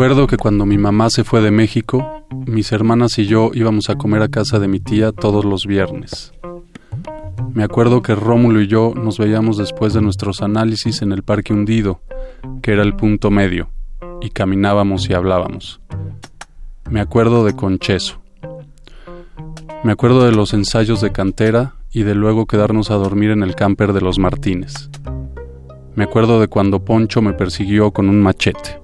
Me acuerdo que cuando mi mamá se fue de México, mis hermanas y yo íbamos a comer a casa de mi tía todos los viernes. Me acuerdo que Rómulo y yo nos veíamos después de nuestros análisis en el Parque Hundido, que era el punto medio, y caminábamos y hablábamos. Me acuerdo de Concheso. Me acuerdo de los ensayos de cantera y de luego quedarnos a dormir en el camper de los Martínez. Me acuerdo de cuando Poncho me persiguió con un machete.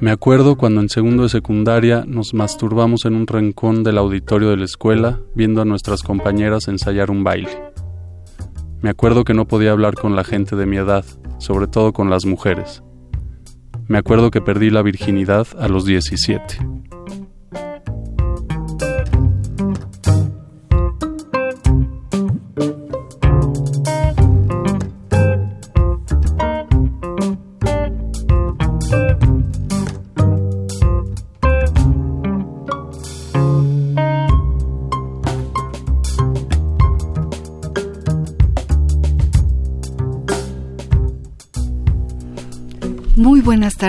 Me acuerdo cuando en segundo de secundaria nos masturbamos en un rincón del auditorio de la escuela viendo a nuestras compañeras ensayar un baile. Me acuerdo que no podía hablar con la gente de mi edad, sobre todo con las mujeres. Me acuerdo que perdí la virginidad a los 17.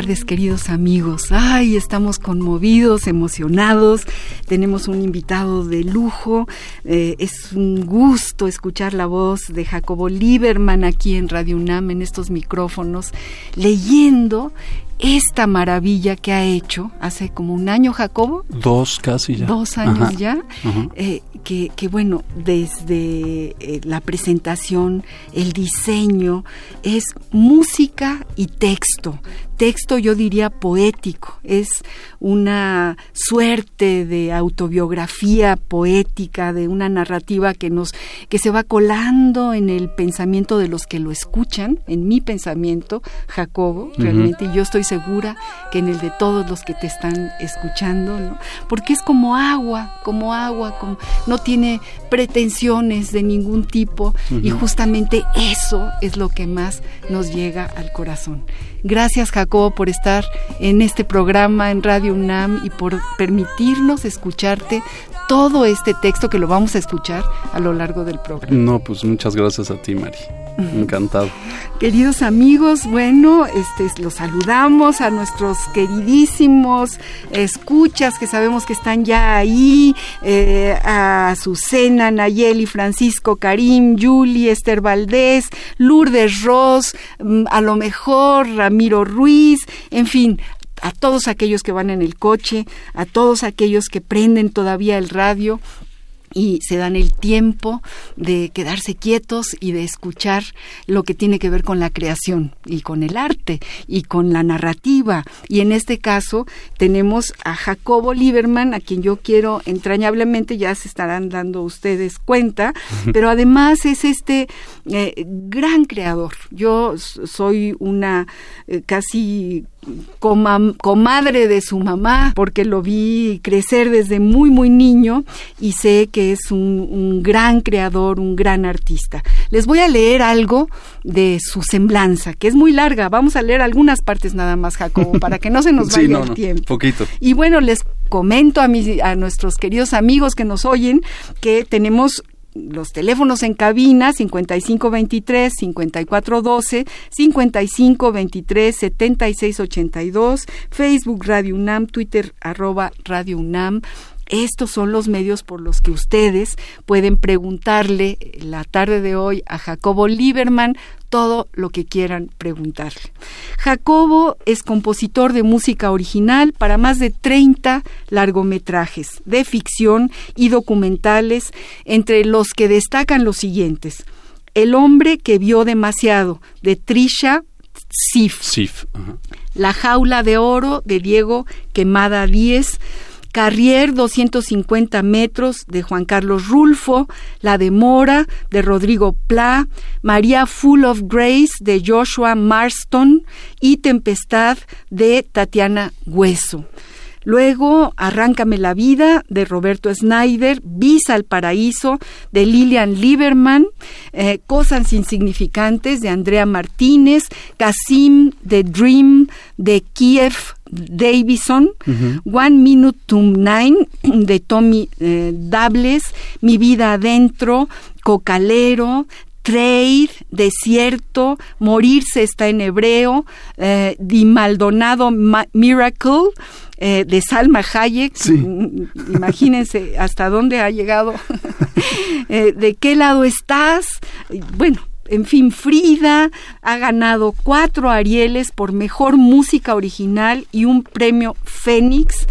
Tardes, queridos amigos. Ay, estamos conmovidos, emocionados. Tenemos un invitado de lujo. Eh, es un gusto escuchar la voz de Jacobo Lieberman aquí en Radio UNAM, en estos micrófonos, leyendo esta maravilla que ha hecho hace como un año, Jacobo. Dos casi ya. Dos años Ajá, ya. eh, que, que, bueno, desde eh, la presentación, el diseño, es música y texto. Texto yo diría poético, es una suerte de autobiografía poética, de una narrativa que nos, que se va colando en el pensamiento de los que lo escuchan, en mi pensamiento, Jacobo, realmente, y yo estoy segura que en el de todos los que te están escuchando, ¿no? Porque es como agua, como agua, como no tiene pretensiones de ningún tipo y justamente eso es lo que más nos llega al corazón. Gracias Jacobo por estar en este programa en Radio UNAM y por permitirnos escucharte todo este texto que lo vamos a escuchar a lo largo del programa. No, pues muchas gracias a ti, Mari. Encantado. Queridos amigos, bueno, este los saludamos a nuestros queridísimos escuchas que sabemos que están ya ahí, eh, a Azucena, Nayeli, Francisco, Karim, Julie, Esther Valdés, Lourdes Ross, mm, a lo mejor Ramiro Ruiz, en fin, a todos aquellos que van en el coche, a todos aquellos que prenden todavía el radio y se dan el tiempo de quedarse quietos y de escuchar lo que tiene que ver con la creación y con el arte y con la narrativa. Y en este caso tenemos a Jacobo Lieberman, a quien yo quiero entrañablemente, ya se estarán dando ustedes cuenta, pero además es este eh, gran creador. Yo soy una eh, casi comadre de su mamá, porque lo vi crecer desde muy, muy niño y sé que es un, un gran creador, un gran artista. Les voy a leer algo de su semblanza, que es muy larga. Vamos a leer algunas partes nada más, Jacobo, para que no se nos vaya sí, no, el no, tiempo. poquito. Y bueno, les comento a, mis, a nuestros queridos amigos que nos oyen que tenemos los teléfonos en cabina 5523 5412 5523 7682 Facebook Radio UNAM Twitter arroba Radio UNAM estos son los medios por los que ustedes pueden preguntarle la tarde de hoy a Jacobo Lieberman todo lo que quieran preguntarle. Jacobo es compositor de música original para más de 30 largometrajes de ficción y documentales, entre los que destacan los siguientes. El hombre que vio demasiado, de Trisha Sif. Sif. La jaula de oro, de Diego Quemada Díez. Carrier 250 metros de Juan Carlos Rulfo, La de Mora de Rodrigo Pla, María Full of Grace de Joshua Marston y Tempestad de Tatiana Hueso. Luego, Arráncame la vida de Roberto Snyder, Visa al paraíso de Lilian Lieberman, eh, Cosas insignificantes de Andrea Martínez, Casim de Dream de Kiev Davison, One Minute to Nine de Tommy eh, Dables, Mi vida adentro, Cocalero, Trade, Desierto, Morirse está en hebreo, eh, Di Maldonado Miracle, eh, de Salma Hayek. Mm, imagínense hasta dónde ha llegado, eh, de qué lado estás. Bueno, en fin, Frida ha ganado cuatro Arieles por mejor música original y un premio Fénix.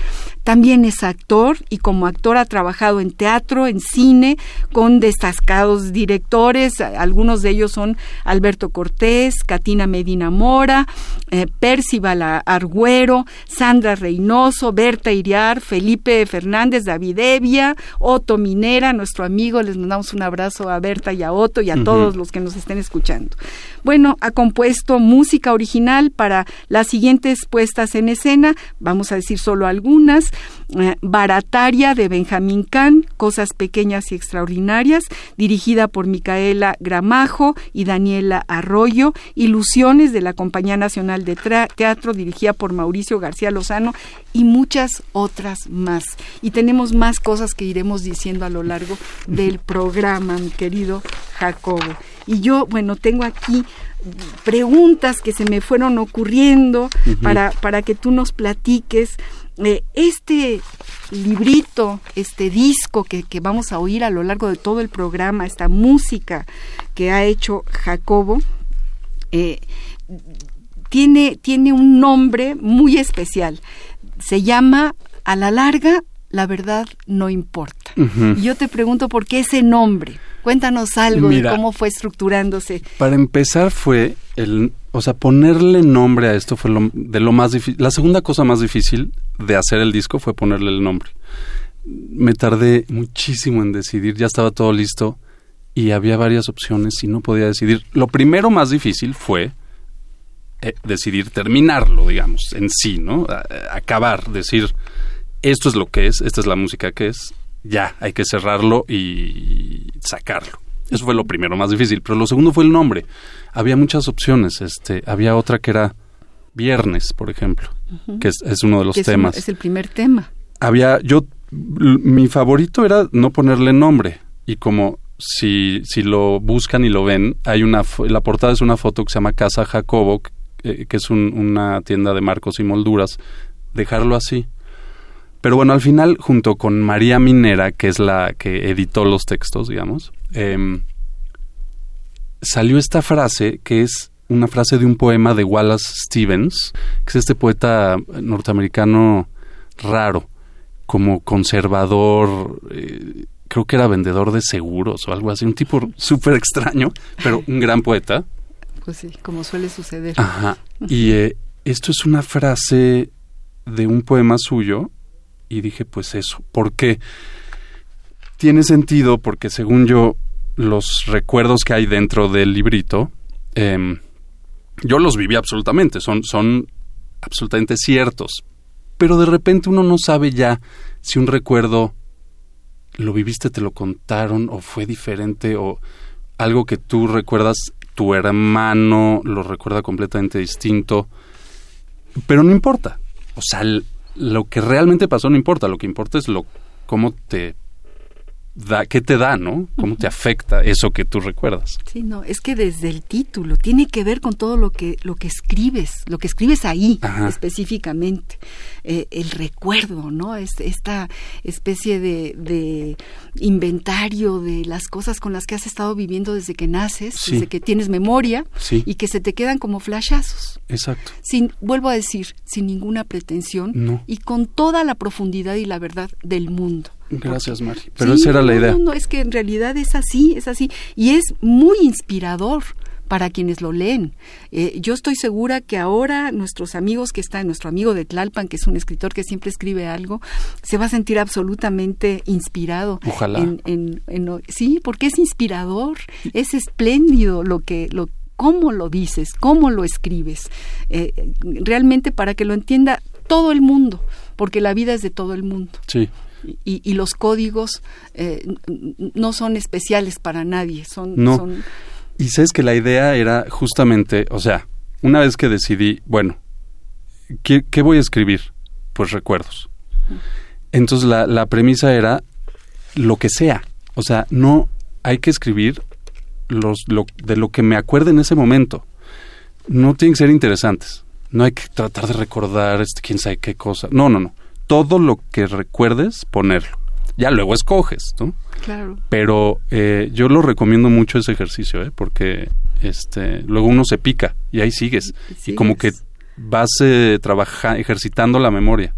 También es actor y como actor ha trabajado en teatro, en cine, con destacados directores. Algunos de ellos son Alberto Cortés, Katina Medina Mora, eh, Percival Argüero, Sandra Reynoso, Berta Iriar, Felipe Fernández, David Evia, Otto Minera, nuestro amigo. Les mandamos un abrazo a Berta y a Otto y a todos los que nos estén escuchando. Bueno, ha compuesto música original para las siguientes puestas en escena. Vamos a decir solo algunas. Eh, Barataria de Benjamín Kahn, Cosas Pequeñas y Extraordinarias, dirigida por Micaela Gramajo y Daniela Arroyo, Ilusiones de la Compañía Nacional de Teatro, dirigida por Mauricio García Lozano, y muchas otras más. Y tenemos más cosas que iremos diciendo a lo largo del programa, mi querido Jacobo. Y yo, bueno, tengo aquí preguntas que se me fueron ocurriendo para, para que tú nos platiques eh, este librito, este disco que, vamos a oír a lo largo de todo el programa, esta música que ha hecho Jacobo, eh, tiene, tiene un nombre muy especial. Se llama A la larga, la verdad no importa. Y yo te pregunto por qué ese nombre. Cuéntanos algo de cómo fue estructurándose. Para empezar fue el, o sea, ponerle nombre a esto fue lo, de lo más difícil. La segunda cosa más difícil de hacer el disco fue ponerle el nombre. Me tardé muchísimo en decidir, ya estaba todo listo y había varias opciones y no podía decidir. Lo primero más difícil fue eh, decidir terminarlo, digamos, en sí, ¿no? acabar, decir, esto es lo que es, esta es la música que es, ya, hay que cerrarlo y sacarlo. Eso fue lo primero más difícil, pero lo segundo fue el nombre. Había muchas opciones, este, había otra que era Viernes, por ejemplo, que es, uno de los temas. es el primer tema. Había, yo, mi favorito era no ponerle nombre y como si, si lo buscan y lo ven, hay una, la portada es una foto que se llama Casa Jacobo, que, es una tienda de marcos y molduras, dejarlo así pero bueno, al final, junto con María Minera, que es la que editó los textos, digamos, em, salió esta frase que es una frase de un poema de Wallace Stevens, que es este poeta norteamericano raro, como conservador, eh, creo que era vendedor de seguros o algo así, un tipo súper extraño, pero un gran poeta. Pues sí, como suele suceder. Ajá. Y eh, esto es una frase de un poema suyo y dije, pues eso, ¿por qué? Tiene sentido porque según yo, los recuerdos que hay dentro del librito, em, yo los viví absolutamente, son, son absolutamente ciertos, pero de repente uno no sabe ya si un recuerdo lo viviste, te lo contaron o fue diferente o algo que tú recuerdas, tu hermano lo recuerda completamente distinto, pero no importa. O sea, lo que realmente pasó no importa, lo que importa es lo cómo te da, qué te da, ¿no? ¿Cómo te afecta eso que tú recuerdas? Sí, no, es que desde el título tiene que ver con todo lo que lo que escribes, lo que escribes ahí específicamente, eh, el recuerdo, ¿no? Es, esta especie de, de, inventario de las cosas con las que has estado viviendo desde que naces, desde que tienes memoria y que se te quedan como flashazos. Exacto. Sin, vuelvo a decir, sin ninguna pretensión y con toda la profundidad y la verdad del mundo. Gracias, Mari. Pero esa era la idea. No, no, es que en realidad es así, es así. Y es muy inspirador para quienes lo leen. Eh, yo estoy segura que ahora nuestros amigos que están, nuestro amigo de Tlalpan, que es un escritor que siempre escribe algo, se va a sentir absolutamente inspirado. Ojalá. En, sí, porque es inspirador, es espléndido lo que, lo, cómo lo dices, cómo lo escribes, eh, realmente para que lo entienda todo el mundo, porque la vida es de todo el mundo. Sí y, los códigos eh, no son especiales para nadie. Son, no. Y sabes que la idea era justamente, o sea, una vez que decidí, bueno, ¿qué, voy a escribir? Pues recuerdos. Entonces la, la premisa era lo que sea. O sea, no hay que escribir los, lo, de lo que me acuerde en ese momento. No tienen que ser interesantes. No hay que tratar de recordar este, quién sabe qué cosa. No, no, no todo lo que recuerdes, ponerlo. Ya luego escoges, ¿no? Claro. Pero eh, yo lo recomiendo mucho ese ejercicio, ¿eh? Porque este, luego uno se pica y ahí sigues. Y como que vas eh, ejercitando la memoria.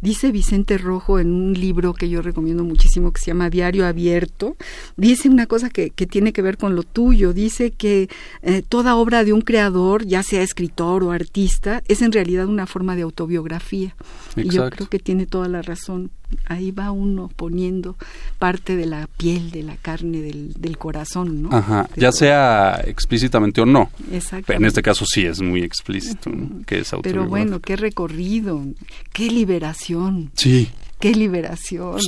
Dice Vicente Rojo en un libro que yo recomiendo muchísimo que se llama Diario Abierto, dice una cosa que, que tiene que ver con lo tuyo, dice que eh, toda obra de un creador, ya sea escritor o artista, es en realidad una forma de autobiografía. Y yo creo que tiene toda la razón. Ahí va uno poniendo parte de la piel, de la carne, del, del corazón, ¿no? Ajá, ya sea explícitamente o no. Exacto. En este caso sí es muy explícito, que es Pero bueno, qué recorrido, qué liberación. Sí. Qué liberación.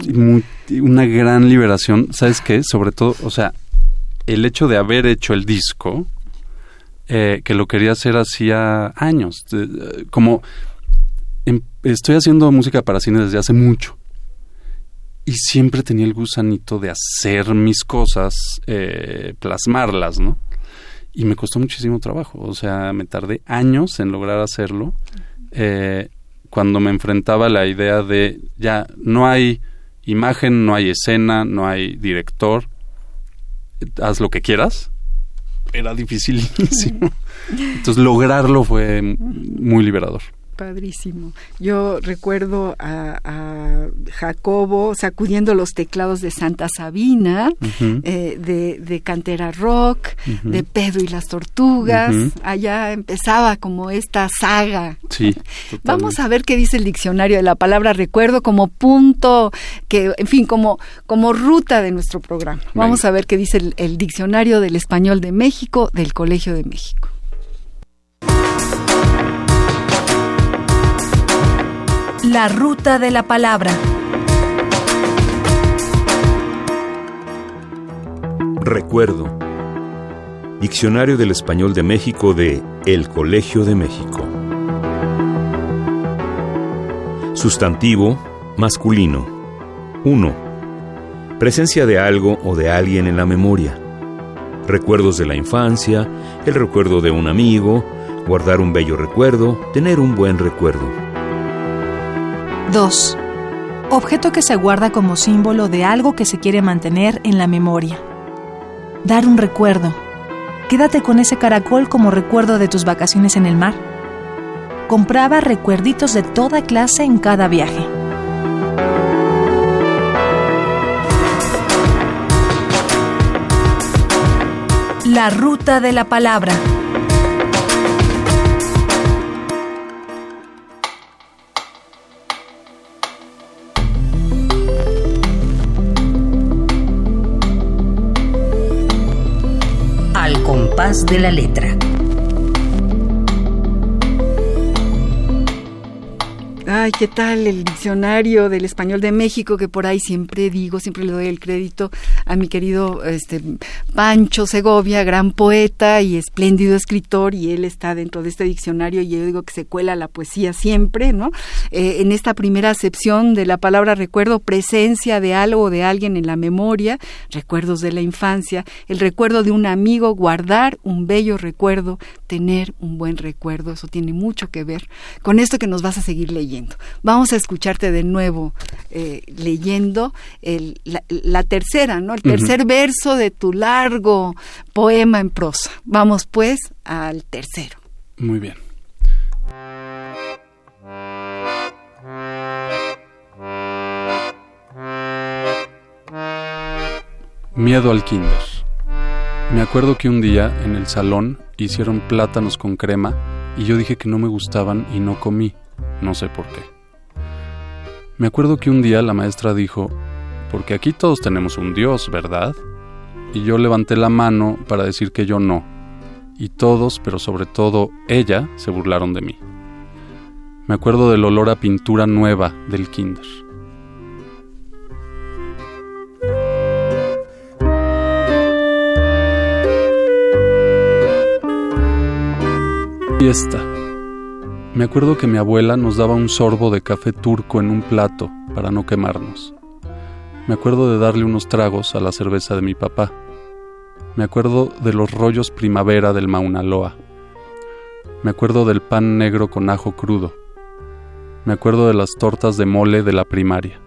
una gran liberación. ¿Sabes qué? Sobre todo, o sea, el hecho de haber hecho el disco, eh, que lo quería hacer hacía años, como Em, estoy haciendo música para cine desde hace mucho. Y siempre tenía el gusanito de hacer mis cosas, eh, plasmarlas, ¿no? Y me costó muchísimo trabajo. O sea, me tardé años en lograr hacerlo. Eh, cuando me enfrentaba a la idea de ya no hay imagen, no hay escena, no hay director, haz lo que quieras, era dificilísimo. Entonces lograrlo fue muy liberador padrísimo. Yo recuerdo a, Jacobo sacudiendo los teclados de Santa Sabina, eh, de, Cantera Rock, de Pedro y las Tortugas. Allá empezaba como esta saga. Sí, Vamos a ver qué dice el diccionario de la palabra recuerdo como punto, que, en fin, como, como ruta de nuestro programa. Vamos a ver qué dice el diccionario del español de México del Colegio de México. La ruta de la palabra. Recuerdo. Diccionario del Español de México de El Colegio de México. Sustantivo masculino. 1. Presencia de algo o de alguien en la memoria. Recuerdos de la infancia, el recuerdo de un amigo, guardar un bello recuerdo, tener un buen recuerdo. 2. Objeto que se guarda como símbolo de algo que se quiere mantener en la memoria. Dar un recuerdo. Quédate con ese caracol como recuerdo de tus vacaciones en el mar. Compraba recuerditos de toda clase en cada viaje. La ruta de la palabra. De la letra. Ay, ¿qué tal el diccionario del español de México? Que por ahí siempre digo, siempre le doy el crédito a mi querido este, Pancho Segovia, gran poeta y espléndido escritor, y él está dentro de este diccionario y yo digo que se cuela la poesía siempre, ¿no? Eh, en esta primera acepción de la palabra recuerdo, presencia de algo o de alguien en la memoria, recuerdos de la infancia, el recuerdo de un amigo, guardar un bello recuerdo, tener un buen recuerdo, eso tiene mucho que ver con esto que nos vas a seguir leyendo. Vamos a escucharte de nuevo eh, leyendo la, tercera, ¿no? El tercer verso de tu largo poema en prosa. Vamos pues al tercero. Muy bien. Miedo al kinder. Me acuerdo que un día en el salón hicieron plátanos con crema y yo dije que no me gustaban y no comí, no sé por qué. Me acuerdo que un día la maestra dijo, porque aquí todos tenemos un Dios, ¿verdad? Y yo levanté la mano para decir que yo no, y todos, pero sobre todo ella, se burlaron de mí. Me acuerdo del olor a pintura nueva del kinder. Fiesta. Me acuerdo que mi abuela nos daba un sorbo de café turco en un plato para no quemarnos. Me acuerdo de darle unos tragos a la cerveza de mi papá. Me acuerdo de los rollos primavera del Mauna Loa. Me acuerdo del pan negro con ajo crudo. Me acuerdo de las tortas de mole de la primaria.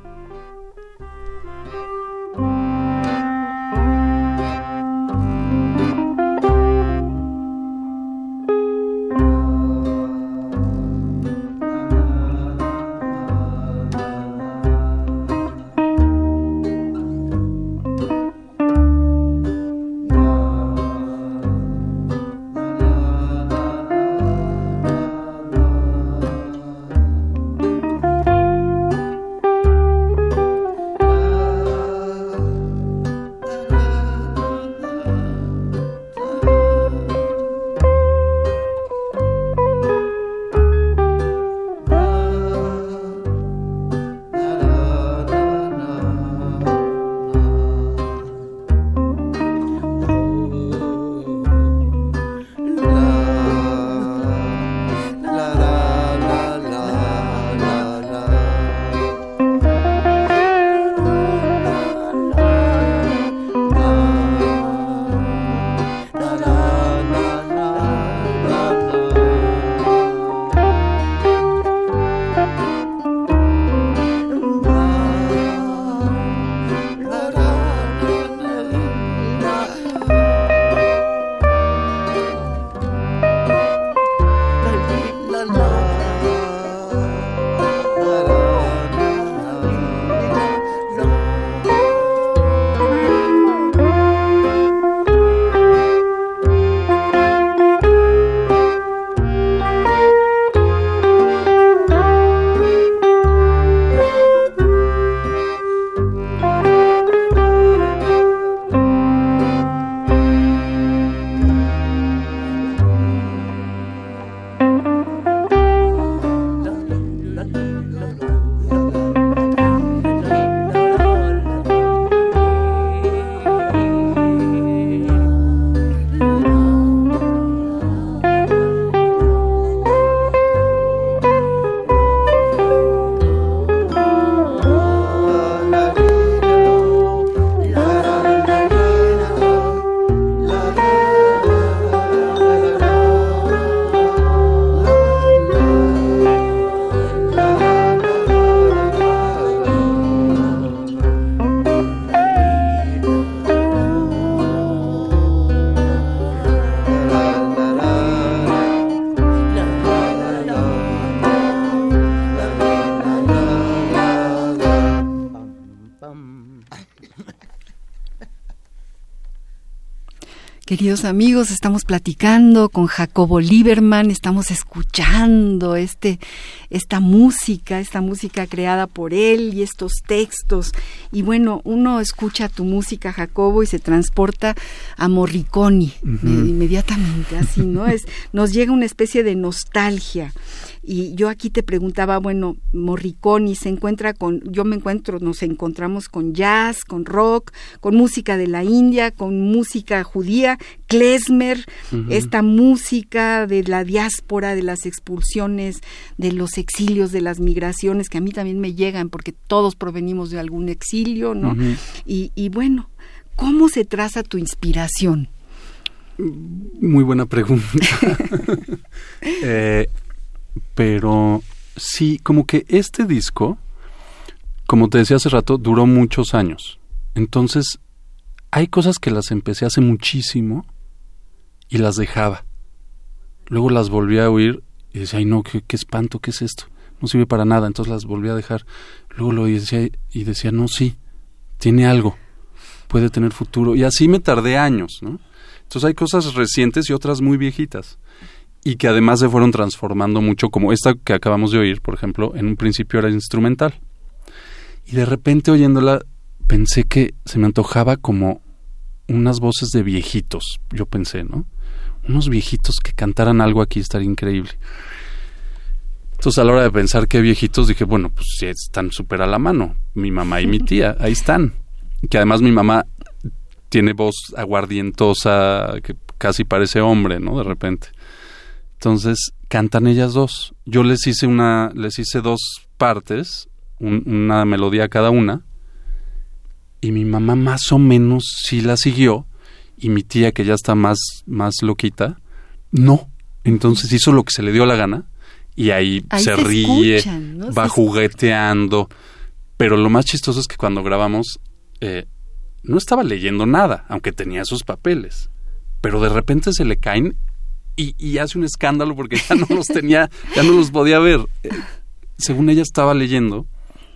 Queridos amigos, estamos platicando con Jacobo Lieberman, estamos escuchando este, esta música, esta música creada por él y estos textos. Y bueno, uno escucha tu música, Jacobo, y se transporta a Morricone inmediatamente, así, ¿no? Es, nos llega una especie de nostalgia. Y yo aquí te preguntaba, bueno, Morricone se encuentra con, yo me encuentro, nos encontramos con jazz, con rock, con música de la India, con música judía, klezmer, esta música de la diáspora, de las expulsiones, de los exilios, de las migraciones, que a mí también me llegan porque todos provenimos de algún exilio, ¿no? y, y bueno, ¿cómo se traza tu inspiración? Muy buena pregunta. Eh, pero sí, como que este disco, como te decía hace rato, duró muchos años. Entonces, hay cosas que las empecé hace muchísimo y las dejaba. Luego las volví a oír y decía, ay no, qué, espanto, ¿qué es esto? No sirve para nada, entonces las volví a dejar. Luego lo decía y decía, no, sí, tiene algo, puede tener futuro. Y así me tardé años, ¿no? Entonces hay cosas recientes y otras muy viejitas. Y que además se fueron transformando mucho, como esta que acabamos de oír, por ejemplo, en un principio era instrumental. Y de repente oyéndola pensé que se me antojaba como unas voces de viejitos, yo pensé, ¿no? Unos viejitos que cantaran algo aquí estaría increíble. Entonces a la hora de pensar qué viejitos dije, bueno, pues sí, están súper a la mano, mi mamá y mi tía, ahí están. Que además mi mamá tiene voz aguardientosa que casi parece hombre, ¿no? De repente. Entonces cantan ellas dos. Yo les hice una, les hice dos partes, una melodía cada una, y mi mamá más o menos sí la siguió, y mi tía que ya está más, más loquita, no. Entonces hizo lo que se le dio la gana, y ahí, se, ríe, va jugueteando. Pero lo más chistoso es que cuando grabamos, eh, no estaba leyendo nada, aunque tenía sus papeles. Pero de repente se le caen y, hace un escándalo porque ya no los tenía, ya no los podía ver. Eh, según ella estaba leyendo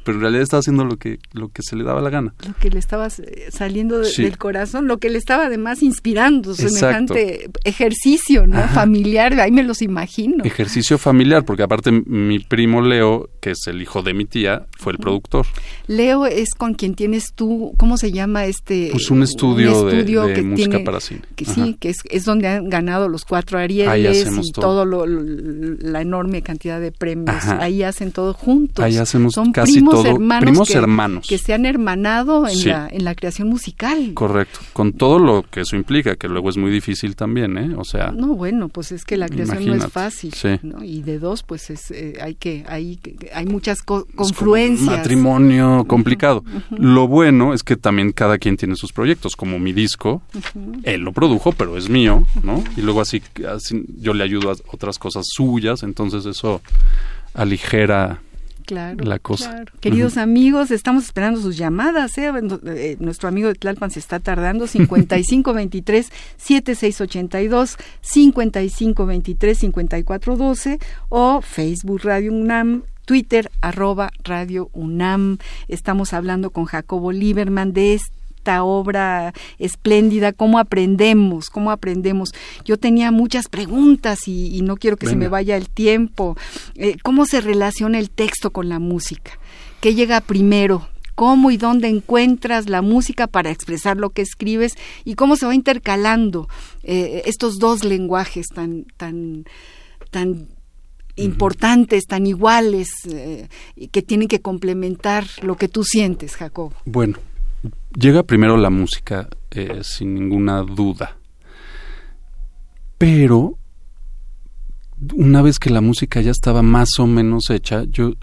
pero en realidad estaba haciendo lo que, lo que se le daba la gana. Lo que le estaba eh, saliendo del corazón, lo que le estaba además inspirando, semejante ejercicio ¿no? familiar, ahí me los imagino. Ejercicio familiar, porque aparte mi primo Leo, que es el hijo de mi tía, fue el productor. Leo es con quien tienes tú, ¿cómo se llama este? Pues un estudio, de, música para cine. Que sí, que es, donde han ganado los cuatro Arieles y todo, la enorme cantidad de premios. Ahí hacen todo juntos. Ahí hacemos Son casi hermanos primos que, hermanos que se han hermanado en, la, en la creación musical. Correcto, con todo lo que eso implica, que luego es muy difícil también, ¿eh? O sea, no, bueno, pues es que la creación no es fácil, Y de dos, pues es, eh, hay que hay hay muchas confluencias. matrimonio complicado. Lo bueno es que también cada quien tiene sus proyectos, como mi disco, él lo produjo, pero es mío, ¿no? Y luego así, así yo le ayudo a otras cosas suyas, entonces eso aligera claro, la cosa. Queridos amigos, estamos esperando sus llamadas. ¿eh? ¿eh? nuestro amigo de Tlalpan se está tardando. 5523-7682, 5523-5412 o Facebook Radio UNAM. Twitter, arroba Radio UNAM. Estamos hablando con Jacobo Lieberman de este esta obra espléndida, cómo aprendemos, cómo aprendemos. Yo tenía muchas preguntas y, no quiero que se me vaya el tiempo. Eh, ¿Cómo se relaciona el texto con la música? ¿Qué llega primero? cómo y dónde encuentras la música para expresar lo que escribes y cómo se va intercalando eh, estos dos lenguajes tan tan tan importantes, tan iguales, eh, que tienen que complementar lo que tú sientes, Jacob. Bueno, llega primero la música, eh, sin ninguna duda. Pero una vez que la música ya estaba más o menos hecha, yo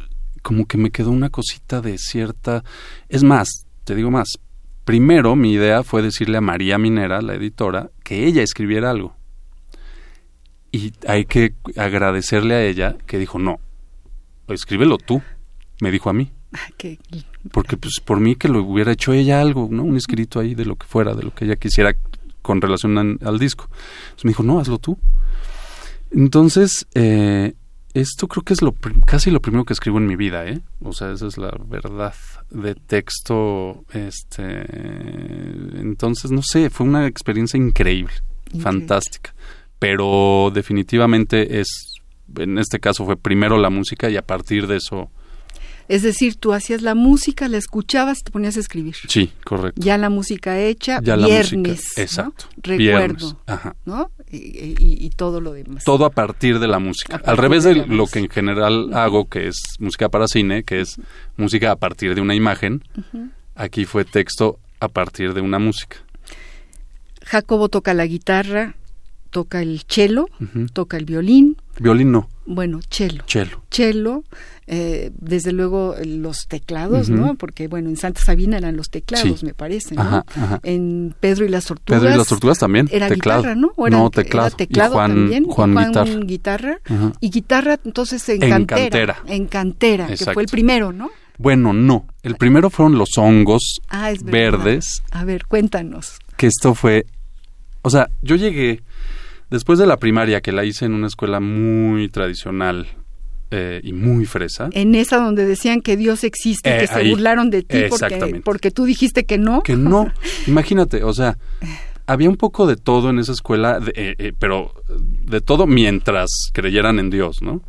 como que me quedó una cosita de cierta... Es más, te digo más, primero mi idea fue decirle a María Minera, la editora, que ella escribiera algo. Y hay que agradecerle a ella que dijo, no, escríbelo tú, me dijo a mí. Porque pues por mí que lo hubiera hecho ella algo, ¿no? Un escrito ahí de lo que fuera, de lo que ella quisiera con relación al disco. Entonces me dijo, no, hazlo tú. Entonces, eh, esto creo que es lo casi lo primero que escribo en mi vida, ¿eh? O sea, esa es la verdad de texto, este, entonces no sé, fue una experiencia increíble, fantástica, pero definitivamente es, en este caso fue primero la música y a partir de eso es decir, tú hacías la música, la escuchabas y te ponías a escribir. Sí, correcto. Ya la música hecha, viernes. exacto. Recuerdo. ¿no? y, y- y todo lo demás. Todo a partir de la música. Al revés de lo música. que en general hago, que es música para cine, que es música a partir de una imagen, aquí fue texto a partir de una música. Jacobo toca la guitarra, toca el cello, toca el violín, Violín no, bueno, cello. cello. Cello, eh, desde luego los teclados. ¿no? Porque, bueno, en Santa Sabina eran los teclados, Sí. me parece, ¿no? Ajá, ajá. En Pedro y las Tortugas. Pedro y las tortugas también, Era teclado. guitarra, ¿no? O era- no, era teclado. teclado y Juan, también. y Juan, guitarra. Y guitarra, entonces, en, En cantera. cantera. En cantera, que fue el primero, ¿no? Bueno, no. El primero fueron los hongos Ah, verdes, A ver, cuéntanos. que esto fue... O sea, yo llegué después de la primaria, que la hice en una escuela muy tradicional eh, y muy fresa. En esa donde decían que Dios existe y Eh, que se burlaron de ti porque, porque tú dijiste que no. Que no, imagínate, o sea, había un poco de todo en esa escuela, de- eh, eh, pero de todo mientras creyeran en Dios, ¿no?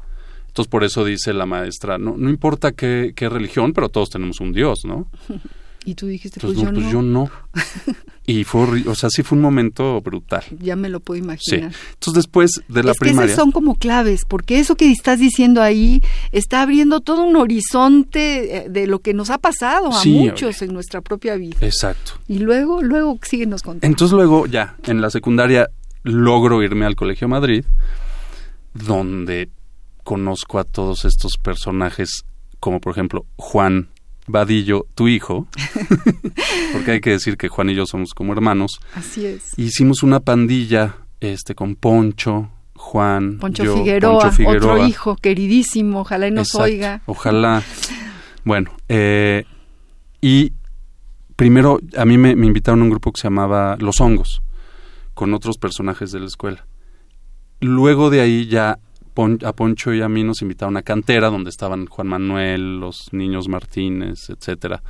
Entonces por eso dice la maestra, no, no importa qué, qué religión, pero todos tenemos un Dios, ¿no? Y tú dijiste, Entonces, pues, no, yo, pues no. yo no. Y fue, o sea, sí fue un momento brutal. Ya me lo puedo Sí. imaginar. Entonces después de la es que primaria... esas son como claves, porque eso que estás diciendo ahí está abriendo todo un horizonte eh, de lo que nos ha pasado a Sí, muchos en nuestra propia vida. Exacto. Y luego, luego síguenos contando. Entonces luego ya, en la secundaria logro irme al Colegio Madrid, donde conozco a todos estos personajes, como por ejemplo Juan Vadillo, tu hijo, porque hay que decir que Juan y yo somos como hermanos. Así es. Hicimos una pandilla este con Poncho, Juan, Poncho, yo, Figueroa, Poncho Figueroa. otro hijo queridísimo, ojalá y nos Exacto. oiga. Ojalá. Bueno, eh, y primero a mí me, me invitaron a un grupo que se llamaba Los Hongos, con otros personajes de la escuela. Luego de ahí ya Pon- a Poncho y a mí nos invitaron a Cantera, donde estaban Juan Manuel, los niños Martínez, etcétera.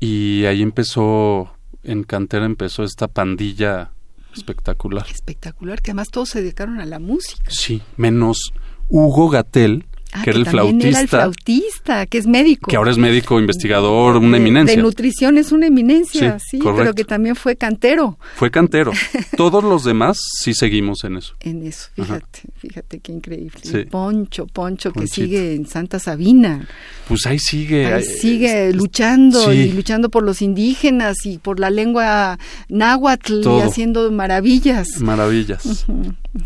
Y ahí empezó, en Cantera empezó esta pandilla espectacular. Espectacular, que además todos se dedicaron a la música. Sí, menos Hugo Gatel, Ah, que era el flautista. Era el flautista, que es médico. que ahora es médico, investigador, De- una eminencia. De nutrición es una eminencia, Sí, sí, pero que también fue cantero Fue cantero. Todos los demás sí seguimos en eso. en eso. Fíjate, fíjate qué increíble. Sí. Y Poncho, Poncho, que sigue en Santa Sabina. Pues ahí sigue. Ahí ahí- sigue es- luchando sí. y luchando por los indígenas y por la lengua náhuatl y haciendo maravillas. Maravillas.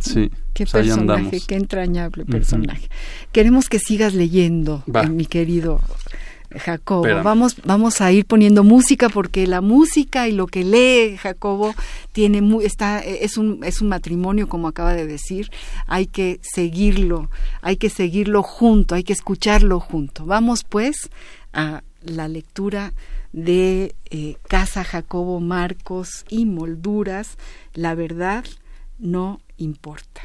Sí. Qué pues personaje, qué entrañable personaje. Queremos que sigas leyendo, eh, mi querido Jacobo. Espérame. Vamos, vamos a ir poniendo música porque la música y lo que lee Jacobo tiene mu- está es un es un matrimonio como acaba de decir. Hay que seguirlo, hay que seguirlo junto, hay que escucharlo junto. Vamos pues a la lectura de eh, Casa Jacobo Marcos y Molduras. La verdad no importa.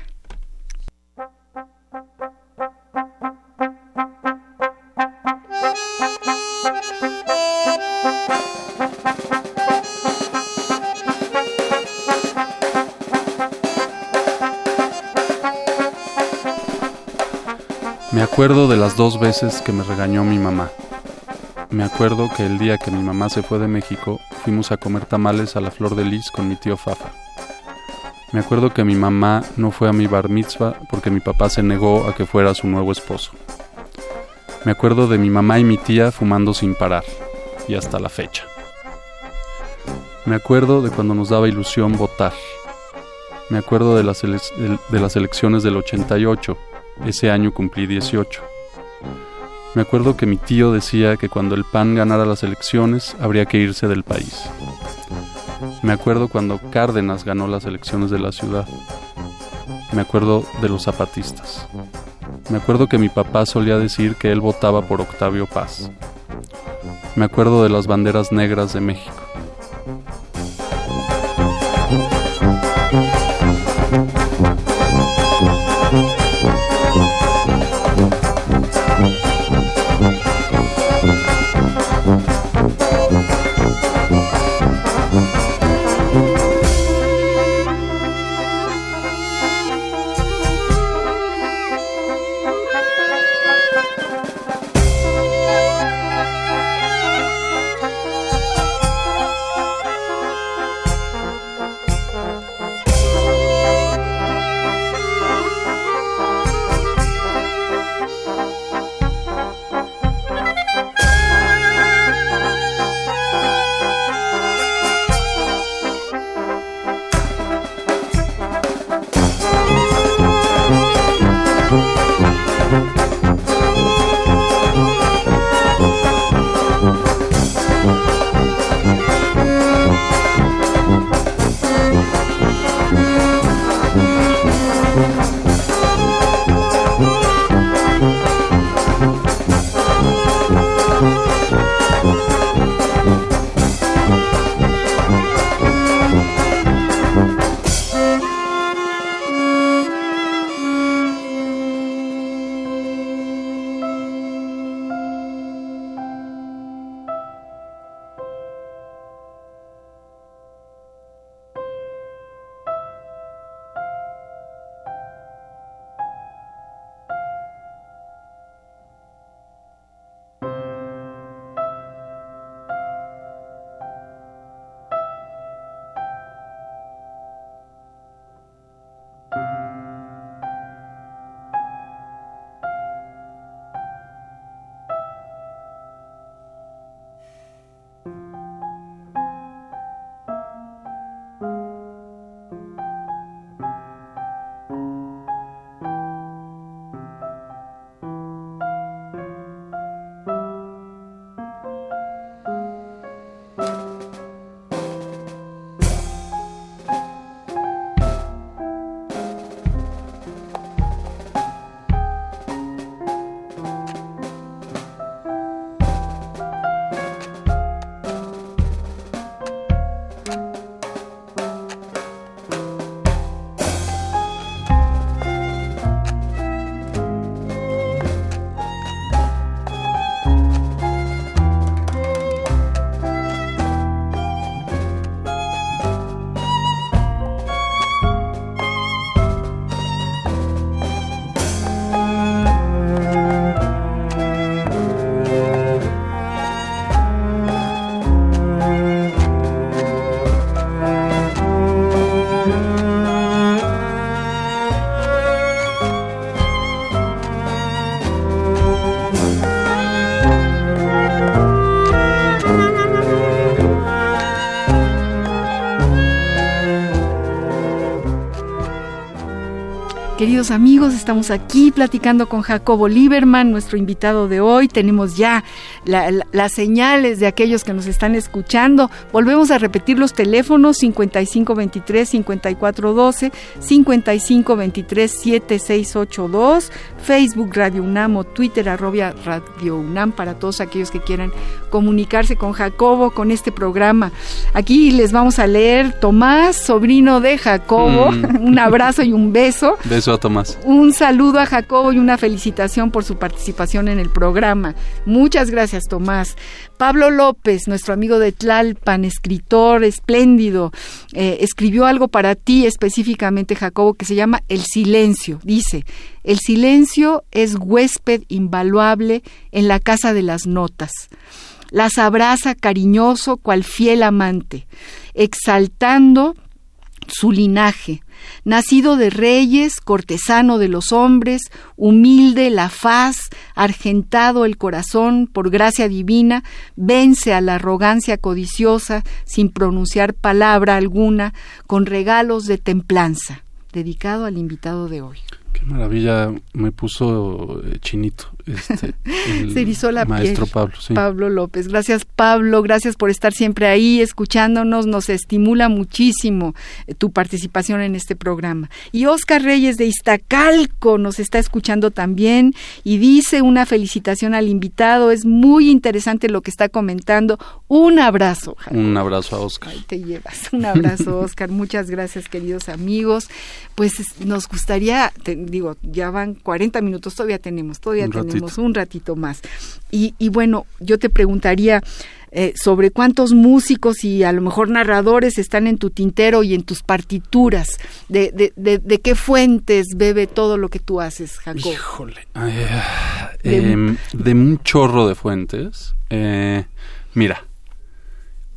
Acuerdo de las dos veces que me regañó mi mamá. Me acuerdo que el día que mi mamá se fue de México, fuimos a comer tamales a la Flor de Lis con mi tío Fafa. Me acuerdo que mi mamá no fue a mi bar mitzvah porque mi papá se negó a que fuera su nuevo esposo. Me acuerdo de mi mamá y mi tía fumando sin parar, y hasta la fecha. Me acuerdo de cuando nos daba ilusión votar. Me acuerdo de las, de las elecciones del 88. Ese año cumplí 18. Me acuerdo que mi tío decía que cuando el PAN ganara las elecciones habría que irse del país. Me acuerdo cuando Cárdenas ganó las elecciones de la ciudad. Me acuerdo de los zapatistas. Me acuerdo que mi papá solía decir que él votaba por Octavio Paz. Me acuerdo de las banderas negras de México. Amigos, estamos aquí platicando con Jacobo Lieberman, nuestro invitado de hoy. Tenemos ya las señales de aquellos que nos están escuchando. Volvemos a repetir los teléfonos 5523-5412, 5523-7682, Facebook Radio UNAM o Twitter arroba Radio UNAM para todos aquellos que quieran comunicarse con Jacobo con este programa. Aquí les vamos a leer Tomás, sobrino de Jacobo. Mm. un abrazo y un beso. Beso a Tomás. Un saludo a Jacobo y una felicitación por su participación en el programa. Muchas gracias, Tomás. Pablo López, nuestro amigo de Tlalpan, escritor espléndido, eh, escribió algo para ti específicamente, Jacobo, que se llama El silencio. Dice, el silencio es huésped invaluable en la casa de las notas. Las abraza cariñoso cual fiel amante, exaltando su linaje, nacido de reyes, cortesano de los hombres, humilde la faz, argentado el corazón por gracia divina, vence a la arrogancia codiciosa sin pronunciar palabra alguna, con regalos de templanza, dedicado al invitado de hoy. Qué maravilla, me puso eh, chinito. Este, Se erizó la maestro Pablo, Pablo López. Gracias Pablo, gracias por estar siempre ahí escuchándonos, nos estimula muchísimo eh, tu participación en este programa. Y Oscar Reyes de Iztacalco nos está escuchando también y dice una felicitación al invitado, es muy interesante lo que está comentando. Un abrazo. Un abrazo a Oscar. Ahí te llevas. Un abrazo Oscar, muchas gracias queridos amigos. Pues nos gustaría digo, ya van 40 minutos, todavía tenemos, todavía tenemos un ratito más. Y, y bueno, yo te preguntaría eh, sobre cuántos músicos y a lo mejor narradores están en tu tintero y en tus partituras, de, de, de, qué fuentes bebe todo lo que tú haces, Jacob. Híjole, em, de, un chorro de fuentes. Eh, mira,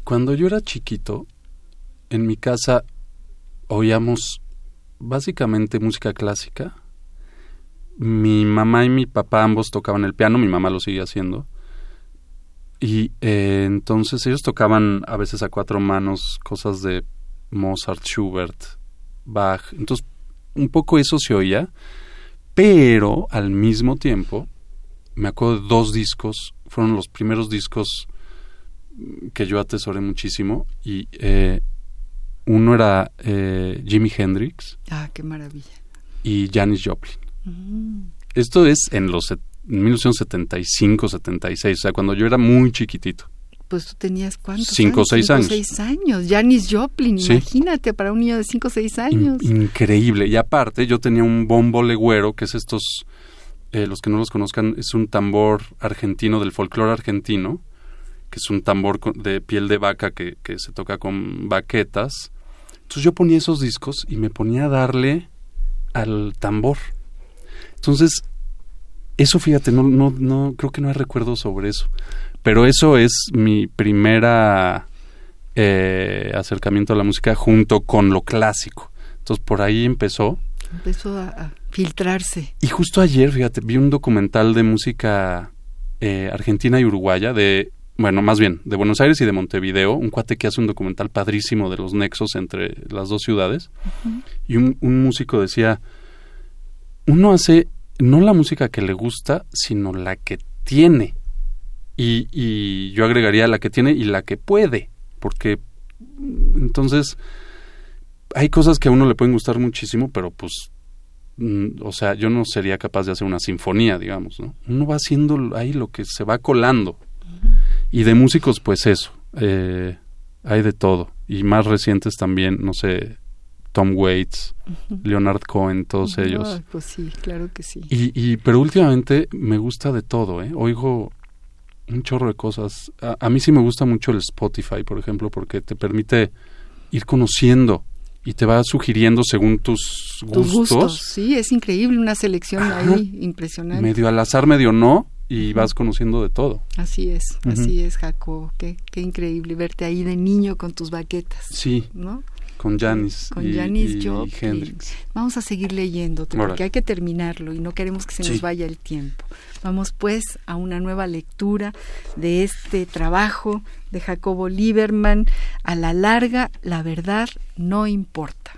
cuando yo era chiquito, en mi casa oíamos básicamente música clásica. Mi mamá y mi papá ambos tocaban el piano, mi mamá lo sigue haciendo. Y eh, entonces ellos tocaban a veces a cuatro manos cosas de Mozart, Schubert, Bach. Entonces un poco eso se oía, pero al mismo tiempo me acuerdo de dos discos, fueron los primeros discos que yo atesoré muchísimo y eh, uno era eh, Jimi Hendrix. Ah, qué maravilla. Y Janis Joplin. Esto es en los 1975, 76, o sea, cuando yo era muy chiquitito. Pues tú tenías cuántos Cinco o seis años. seis años. Janis Joplin, imagínate, para un niño de cinco o seis años. increíble. Y aparte, yo tenía un bombo legüero, que es estos, eh, los que no los conozcan, es un tambor argentino del folclore argentino, que es un tambor de piel de vaca que, que se toca con baquetas entonces yo ponía esos discos y me ponía a darle al tambor. Entonces, eso fíjate, no, no, no, creo que no hay recuerdo sobre eso. Pero eso es mi primera eh, acercamiento a la música junto con lo clásico. Entonces por ahí empezó. Empezó a, filtrarse. Y justo ayer, fíjate, vi un documental de música eh, argentina y uruguaya de bueno, más bien, de Buenos Aires y de Montevideo, un cuate que hace un documental padrísimo de los nexos entre las dos ciudades. Y un, músico decía, uno hace no la música que le gusta, sino la que tiene. Y, y yo agregaría la que tiene y la que puede, porque mm, entonces hay cosas que a uno le pueden gustar muchísimo, pero pues mm, o sea, yo no sería capaz de hacer una sinfonía, digamos, ¿no? Uno va haciendo ahí lo que se va colando. Y de músicos, pues eso, eh, hay de todo. Y más recientes también, no sé, Tom Waits, Leonard Cohen, todos ellos. Pues sí, claro que sí. Y, y, pero últimamente me gusta de todo, ¿eh? Oigo un chorro de cosas. A, mí sí me gusta mucho el Spotify, por ejemplo, porque te permite ir conociendo y te va sugiriendo según tus gustos. Sí, es increíble, una selección ahí impresionante. Medio al azar, medio no, y vas conociendo de todo. Así es, así es, Jacob. Qué, qué increíble verte ahí de niño con tus baquetas. Sí. ¿No? con Janis y, Hendrix. Vamos a seguir leyendo porque hay que terminarlo y no queremos que se nos vaya el tiempo. Vamos pues a una nueva lectura de este trabajo de Jacobo Lieberman. A la larga, la verdad no importa.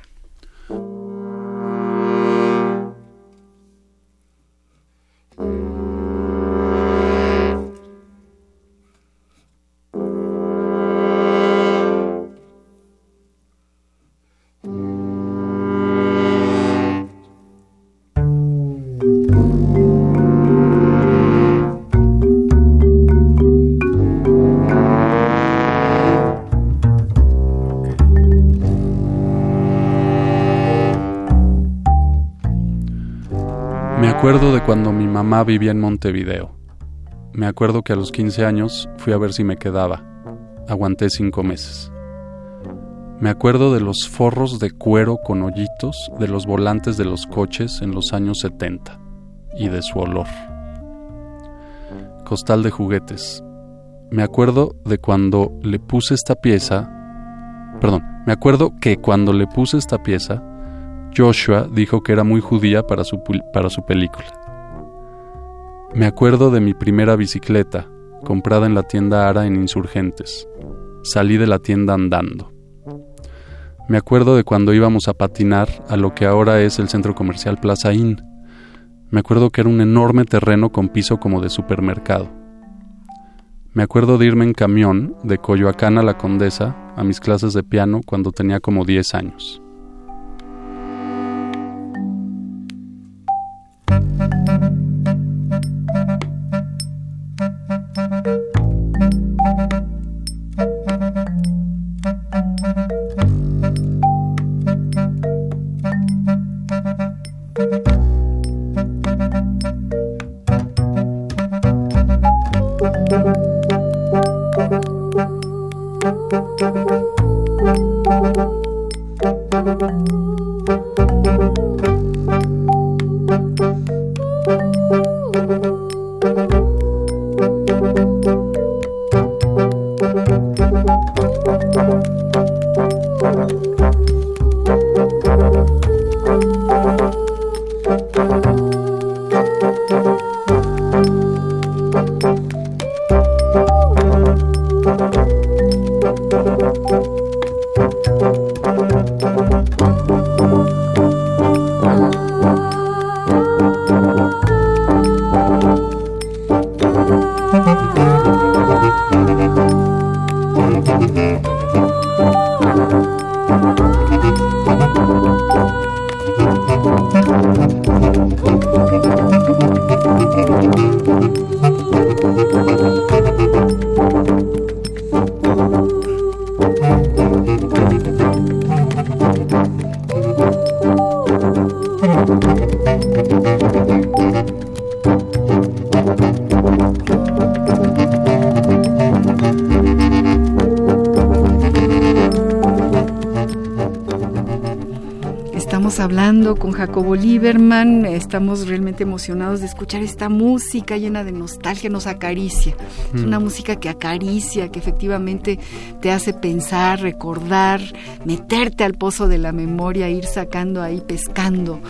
Acuerdo de cuando mi mamá vivía en Montevideo. Me acuerdo que a los 15 años fui a ver si me quedaba. Aguanté cinco meses. Me acuerdo de los forros de cuero con hoyitos de los volantes de los coches en los años 70 y de su olor. Costal de juguetes. Me acuerdo de cuando le puse esta pieza, perdón, me acuerdo que cuando le puse esta pieza, Joshua dijo que era muy judía para su, para su película. Me acuerdo de mi primera bicicleta, comprada en la tienda Ara en Insurgentes. Salí de la tienda andando. Me acuerdo de cuando íbamos a patinar a lo que ahora es el centro comercial Plaza Inn. Me acuerdo que era un enorme terreno con piso como de supermercado. Me acuerdo de irme en camión de Coyoacán a la Condesa a mis clases de piano cuando tenía como 10 años. Con Jacobo Lieberman. Estamos realmente emocionados de escuchar esta música llena de nostalgia, nos acaricia. Es una mm. música que acaricia, que efectivamente te hace pensar, recordar, meterte al pozo de la memoria, ir sacando ahí, pescando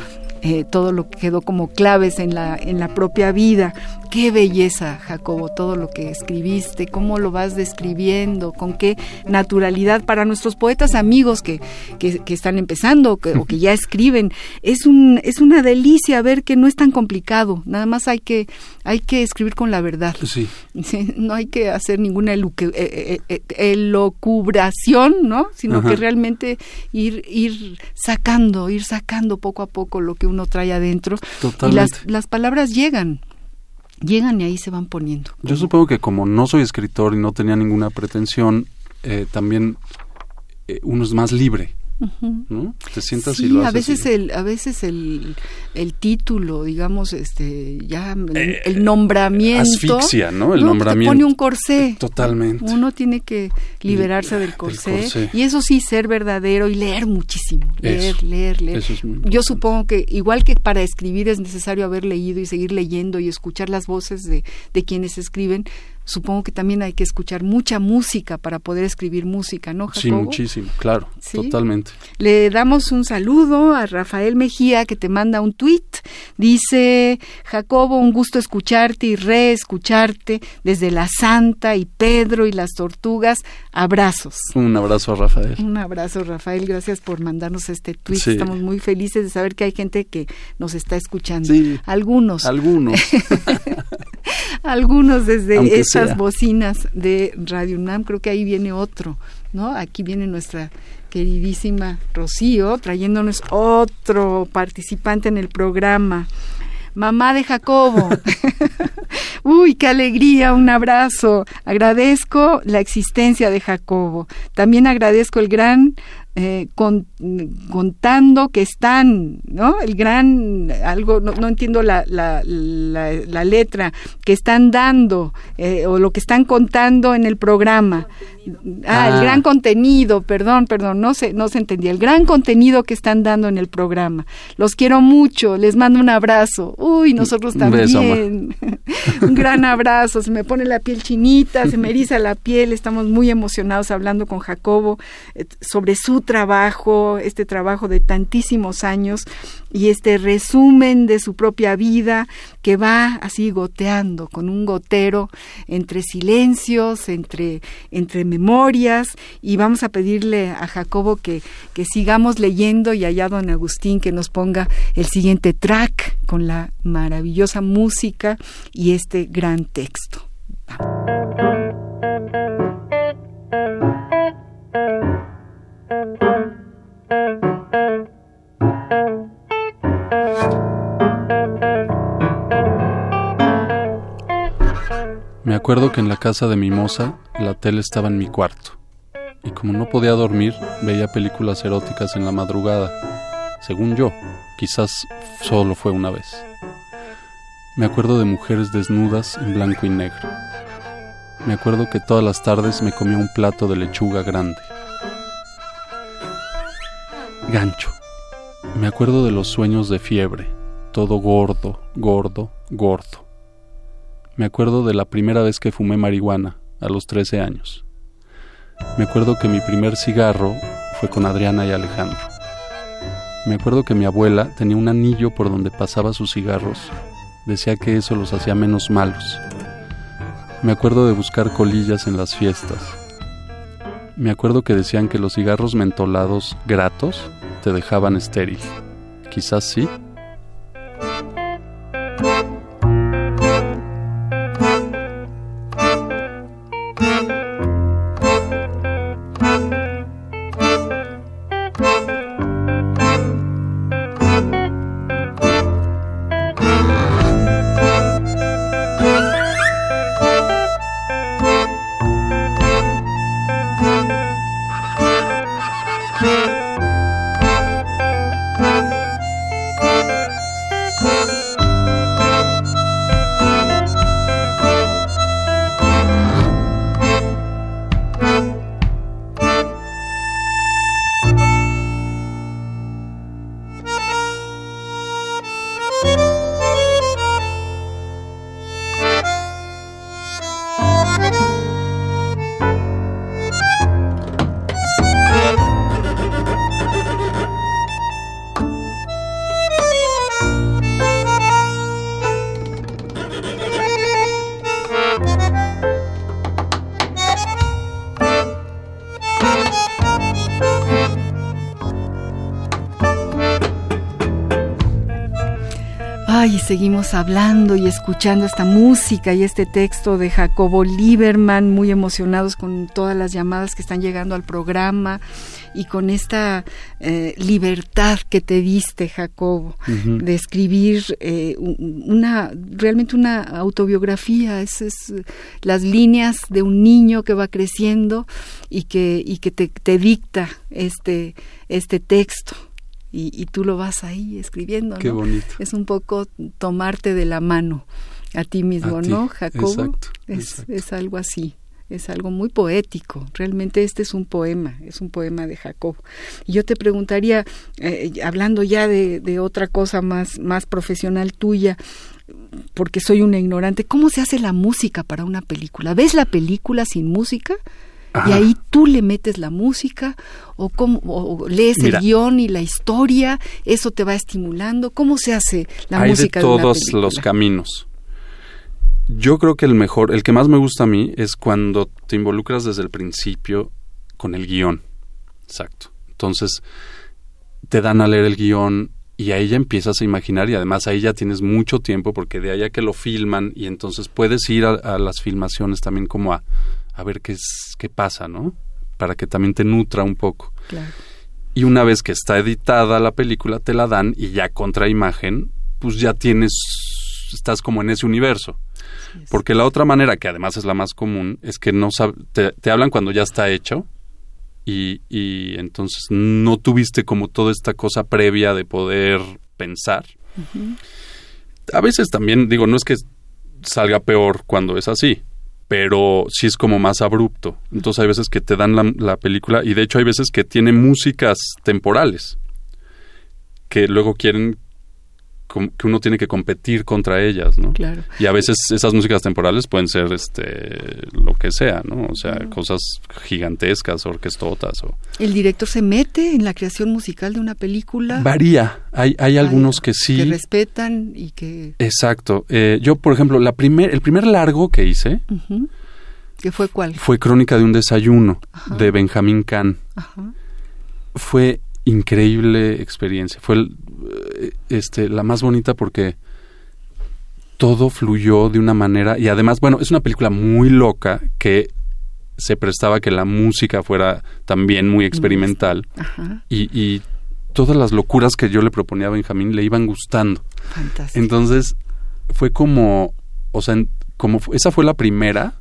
eh, todo lo que quedó como claves en la, en la propia vida. Qué belleza, Jacobo, todo lo que escribiste, cómo lo vas describiendo, con qué naturalidad para nuestros poetas amigos que, que, están empezando o que ya escriben. Es, un, es una delicia ver que no es tan complicado, nada más hay que, hay que escribir con la verdad. Sí. No hay que hacer ninguna eh, eh, eh, elocubración, ¿no? Sino que realmente ir, ir sacando, ir sacando poco a poco lo que uno trae adentro. Y las, las palabras llegan llegan y ahí se van poniendo. Yo supongo que como no soy escritor y no tenía ninguna pretensión, eh, también eh, uno es más libre. ¿No? Te sientas y lo a veces el a veces el, el título digamos este ya el, eh, nombramiento asfixia no el nombramiento te pone un corsé. Totalmente. Uno tiene que liberarse del corsé, y eso sí ser verdadero y leer muchísimo. Leer leer leer. Yo supongo que igual que para escribir es necesario haber leído y seguir leyendo y escuchar las voces de, de quienes escriben supongo que también hay que escuchar mucha música para poder escribir música, ¿no, Jacobo? Sí, muchísimo, claro, totalmente. Le damos un saludo a Rafael Mejía que te manda un tweet. Dice, Jacobo, un gusto escucharte y reescucharte desde La Santa y Pedro y las Tortugas. Abrazos. Un abrazo a Rafael. Un abrazo, Rafael. Gracias por mandarnos este tweet. Estamos muy felices de saber que hay gente que nos está escuchando. Sí. Algunos. Algunos. Algunos desde esas bocinas de Radio UNAM, creo que ahí viene otro, ¿no? Aquí viene nuestra queridísima Rocío trayéndonos otro participante en el programa. Mamá de Jacobo. Uy, qué alegría, un abrazo. Agradezco la existencia de Jacobo. También agradezco el gran eh, contando que están, ¿no? El gran, algo, no, entiendo la, la, la, letra, que están dando eh, o lo que están contando en el programa. Ah, el ah. gran contenido, perdón, perdón, no se, no se entendía. El gran contenido que están dando en el programa. Los quiero mucho, les mando un abrazo. Uy, nosotros también. un gran abrazo, se me pone la piel chinita, se me eriza la piel, estamos muy emocionados hablando con Jacobo eh, sobre su trabajo, este trabajo de tantísimos años y este resumen de su propia vida que va así goteando con un gotero entre silencios, entre, entre memorias y vamos a pedirle a Jacobo que, que sigamos leyendo y allá don Agustín que nos ponga el siguiente track con la maravillosa música y este gran texto. Me acuerdo que en la casa de Mimosa la tele estaba en mi cuarto, y como no podía dormir, veía películas eróticas en la madrugada, según yo, quizás solo fue una vez. Me acuerdo de mujeres desnudas en blanco y negro. Me acuerdo que todas las tardes me comía un plato de lechuga grande. Gancho. Me acuerdo de los sueños de fiebre, todo gordo, gordo, gordo me acuerdo de la primera vez que fumé marihuana, a los 13 años. Me acuerdo que mi primer cigarro fue con Adriana y Alejandro. Me acuerdo que mi abuela tenía un anillo por donde pasaba sus cigarros. Decía que eso los hacía menos malos. Me acuerdo de buscar colillas en las fiestas. Me acuerdo que decían que los cigarros mentolados gratos te dejaban estéril. Quizás sí. Seguimos hablando y escuchando esta música y este texto de Jacobo Lieberman, muy emocionados con todas las llamadas que están llegando al programa y con esta eh, libertad que te diste, Jacobo, de escribir eh, una realmente una autobiografía, es, es, las líneas de un niño que va creciendo y que, y que te, te dicta este, este texto y, tú lo vas ahí escribiendo. Qué bonito. Es un poco tomarte de la mano a ti mismo, ¿no, Jacobo? es, es algo así es algo muy poético. Realmente este es un poema, es un poema de Jacob. Y yo te preguntaría, eh, hablando ya de, de, otra cosa más, más profesional tuya, porque soy una ignorante, ¿cómo se hace la música para una película? ¿Ves la película sin música? Y ahí tú le metes la música o, cómo, lees el guion y la historia, eso te va estimulando. ¿Cómo se hace la música? Hay de todos los caminos. Yo creo que el mejor, el que más me gusta a mí es cuando te involucras desde el principio con el guion. Exacto. Entonces, te dan a leer el guion y ahí ya empiezas a imaginar y además ahí ya tienes mucho tiempo porque de allá que lo filman y entonces puedes ir a las filmaciones también como a a ver qué, es, qué pasa, ¿no? Para que también te nutra un poco. Y una vez que está editada la película, te la dan y ya contra imagen, pues ya tienes, estás como en ese universo. Porque la otra manera, que además es la más común, es que no te, te hablan cuando ya está hecho y, y entonces no tuviste como toda esta cosa previa de poder pensar. A veces también, digo, no es que salga peor cuando es así, pero sí es como más abrupto. Entonces hay veces que te dan la, la película y de hecho hay veces que tiene músicas temporales que luego quieren que uno tiene que competir contra ellas, ¿no? Claro. Y a veces esas músicas temporales pueden ser este lo que sea, ¿no? O sea, cosas gigantescas, orquestotas o El director se mete en la creación musical de una película. varía. Hay hay algunos que sí. Que respetan y que... Exacto. Eh, yo, por ejemplo, la primer, el primer largo que hice Ujú. ¿Que fue cuál? fue Crónica de un desayuno Ajá. de Benjamín Kahn. Ajá. Fue increíble experiencia. Fue el, eh, este, la más bonita porque todo fluyó de una manera y además, bueno, es una película muy loca que se prestaba que la música fuera también muy experimental Ajá. y, y todas las locuras que yo le proponía a Benjamín le iban gustando. Fantástico. Entonces fue como, o sea, como esa fue la primera,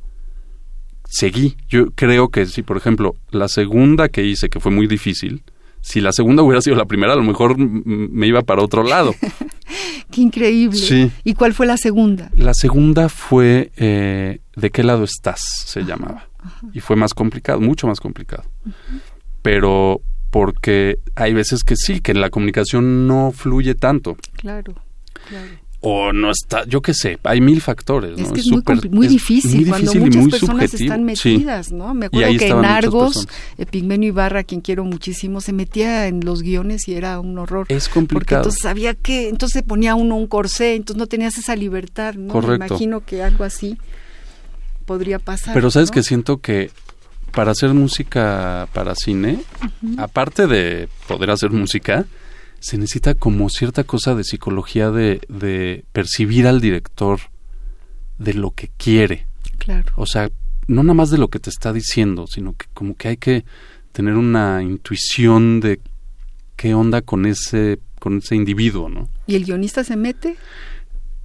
seguí. Yo creo que si, por ejemplo, la segunda que hice, que fue muy difícil, si la segunda hubiera sido la primera, a lo mejor me iba para otro lado. Qué increíble. Sí. ¿Y cuál fue la segunda? La segunda fue eh, ¿De qué lado estás? se llamaba. Y fue más complicado, mucho más complicado. Pero porque hay veces que sí, que la comunicación no fluye tanto. Claro, claro. O no está, yo qué sé, hay mil factores. Es que es, muy, es difícil muy cuando difícil muchas personas subjetivo. están Sí. metidas, ¿no? Me acuerdo que en Argos, personas. Epigmenio Ibarra, quien quiero muchísimo, se metía en los guiones y era un horror. Es Porque complicado. entonces había que, entonces se ponía uno un corsé, entonces no tenías esa libertad, ¿no? Me Correcto. imagino que algo así podría pasar. Pero sabes ¿no? que siento que para hacer música para cine, aparte de poder hacer música, se necesita como cierta cosa de psicología de, de percibir al director de lo que quiere. Claro. O sea, no nada más de lo que te está diciendo, sino que como que hay que tener una intuición de qué onda con ese, con ese individuo, ¿no? ¿Y el guionista se mete?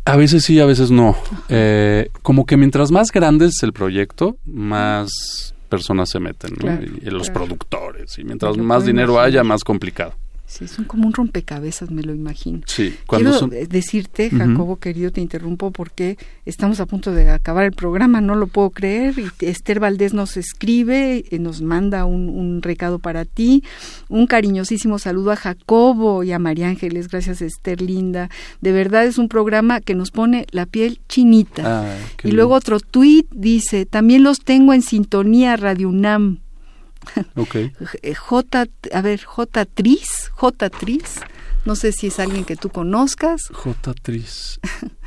A veces sí, a veces no. Eh, como que mientras más grande es el proyecto, más personas se meten, ¿no? Claro, y, y los claro. productores. Y mientras más dinero haya, más complicado. Sí, es un, como un rompecabezas, me lo imagino. Sí, cuando Quiero son... eh, decirte. Jacobo querido, te interrumpo porque estamos a punto de acabar el programa, no lo puedo creer. Y Esther Valdés nos escribe, eh, nos manda un, un recado para ti. Un cariñosísimo saludo a Jacobo y a María Ángeles. Gracias, Esther Linda. De verdad es un programa que nos pone la piel chinita. Qué y luego otro tuit dice, también los tengo en sintonía Radio UNAM. Lindo. Ok. Eh, J, a ver, J Tris, J Tris, no sé si es alguien que tú conozcas. J. Tris.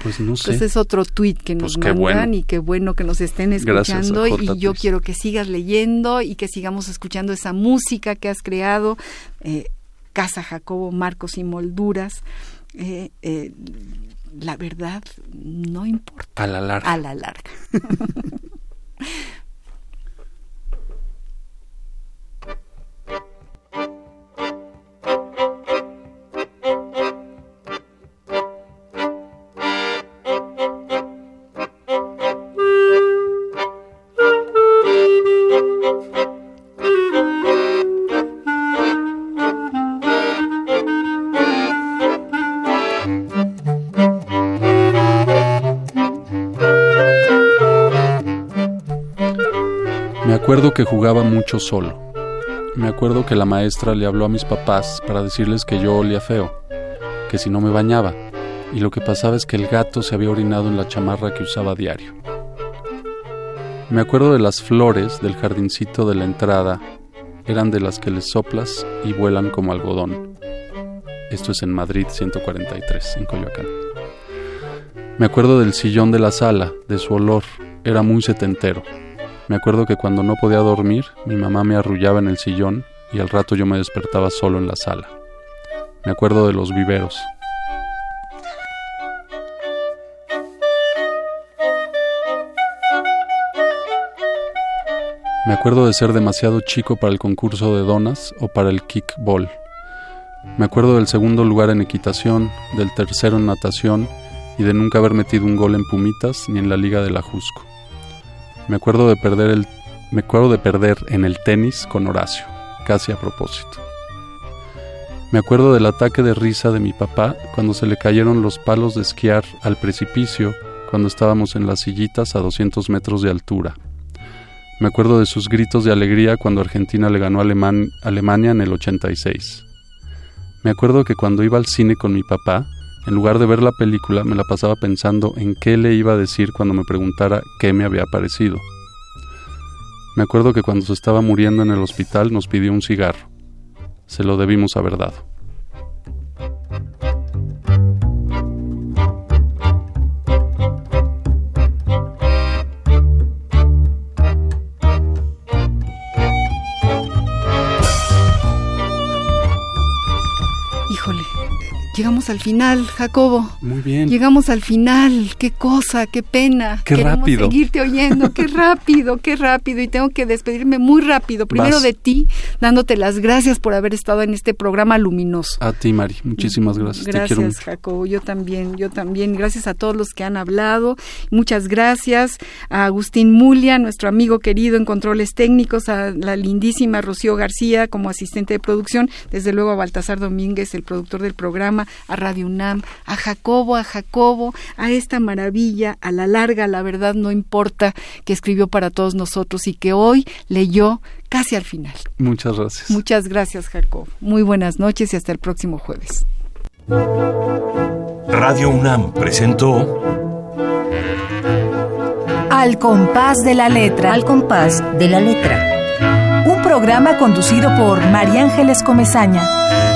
Pues no sé. Pues es otro tweet que nos Pues qué mandan bueno. y qué bueno que nos estén Gracias a escuchando J. y yo quiero que sigas leyendo y que sigamos escuchando esa música que has creado, eh, Casa Jacobo, Marcos y Molduras. Eh, eh, la verdad no importa A la larga. a la larga. acuerdo que jugaba mucho solo. Me acuerdo que la maestra le habló a mis papás para decirles que yo olía feo, que si no me bañaba, y lo que pasaba es que el gato se había orinado en la chamarra que usaba diario. Me acuerdo de las flores del jardincito de la entrada, eran de las que les soplas y vuelan como algodón. Esto es en Madrid 143, en Coyoacán. Me acuerdo del sillón de la sala, de su olor, era muy setentero. Me acuerdo que cuando no podía dormir, mi mamá me arrullaba en el sillón y al rato yo me despertaba solo en la sala. Me acuerdo de los viveros. Me acuerdo de ser demasiado chico para el concurso de donas o para el kickball. Me acuerdo del segundo lugar en equitación, del tercero en natación y de nunca haber metido un gol en Pumitas ni en la Liga de la Jusco. Me acuerdo de perder el me acuerdo de perder en el tenis con Horacio. casi a propósito. Me acuerdo del ataque de risa de mi papá cuando se le cayeron los palos de esquiar al precipicio cuando estábamos en las sillitas a 200 metros de altura. Me acuerdo de sus gritos de alegría cuando Argentina le ganó a Alemania en el 86. Me acuerdo que cuando iba al cine con mi papá, en lugar de ver la película, me la pasaba pensando en qué le iba a decir cuando me preguntara qué me había parecido. Me acuerdo que cuando se estaba muriendo en el hospital nos pidió un cigarro. Se lo debimos haber dado. Llegamos al final, Jacobo. Muy bien. Llegamos al final. Qué cosa, qué pena. Qué Queremos rápido. seguirte oyendo. Qué rápido, qué rápido. Y tengo que despedirme muy rápido. Primero Vas. de ti, dándote las gracias por haber estado en este programa luminoso. A ti, Mari. Muchísimas gracias. Te quiero Gracias, mucho. Jacobo. Yo también, yo también. Gracias a todos los que han hablado. Muchas gracias a Agustín Mulia, nuestro amigo querido en controles técnicos, a la lindísima Rocío García como asistente de producción, desde luego a Baltasar Domínguez, el productor del programa, a Radio UNAM, a Jacobo, a Jacobo, a esta maravilla, a la larga, la verdad no importa, que escribió para todos nosotros y que hoy leyó casi al final. Muchas gracias. Muchas gracias, Jacobo. Muy buenas noches y hasta el próximo jueves. Radio UNAM presentó Al compás de la letra. Al compás de la letra. Un programa conducido por María Ángeles Comezaña.